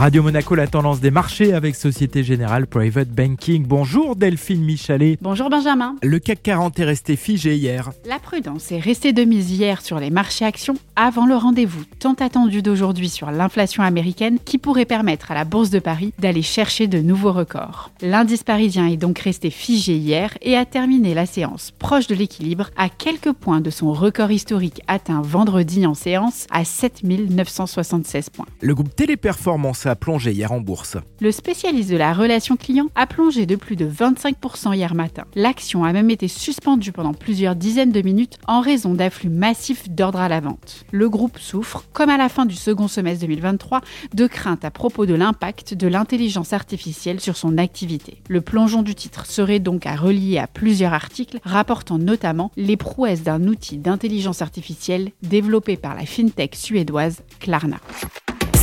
Radio Monaco, la tendance des marchés avec Société Générale Private Banking. Bonjour Delphine Michalet. Bonjour Benjamin. Le CAC 40 est resté figé hier. La prudence est restée de mise hier sur les marchés actions avant le rendez-vous tant attendu d'aujourd'hui sur l'inflation américaine qui pourrait permettre à la Bourse de Paris d'aller chercher de nouveaux records. L'indice parisien est donc resté figé hier et a terminé la séance proche de l'équilibre à quelques points de son record historique atteint vendredi en séance à 7976 points. Le groupe Téléperformance plongé hier en bourse. Le spécialiste de la relation client a plongé de plus de 25% hier matin. L'action a même été suspendue pendant plusieurs dizaines de minutes en raison d'afflux massifs d'ordres à la vente. Le groupe souffre, comme à la fin du second semestre 2023, de craintes à propos de l'impact de l'intelligence artificielle sur son activité. Le plongeon du titre serait donc à relier à plusieurs articles rapportant notamment les prouesses d'un outil d'intelligence artificielle développé par la fintech suédoise Klarna.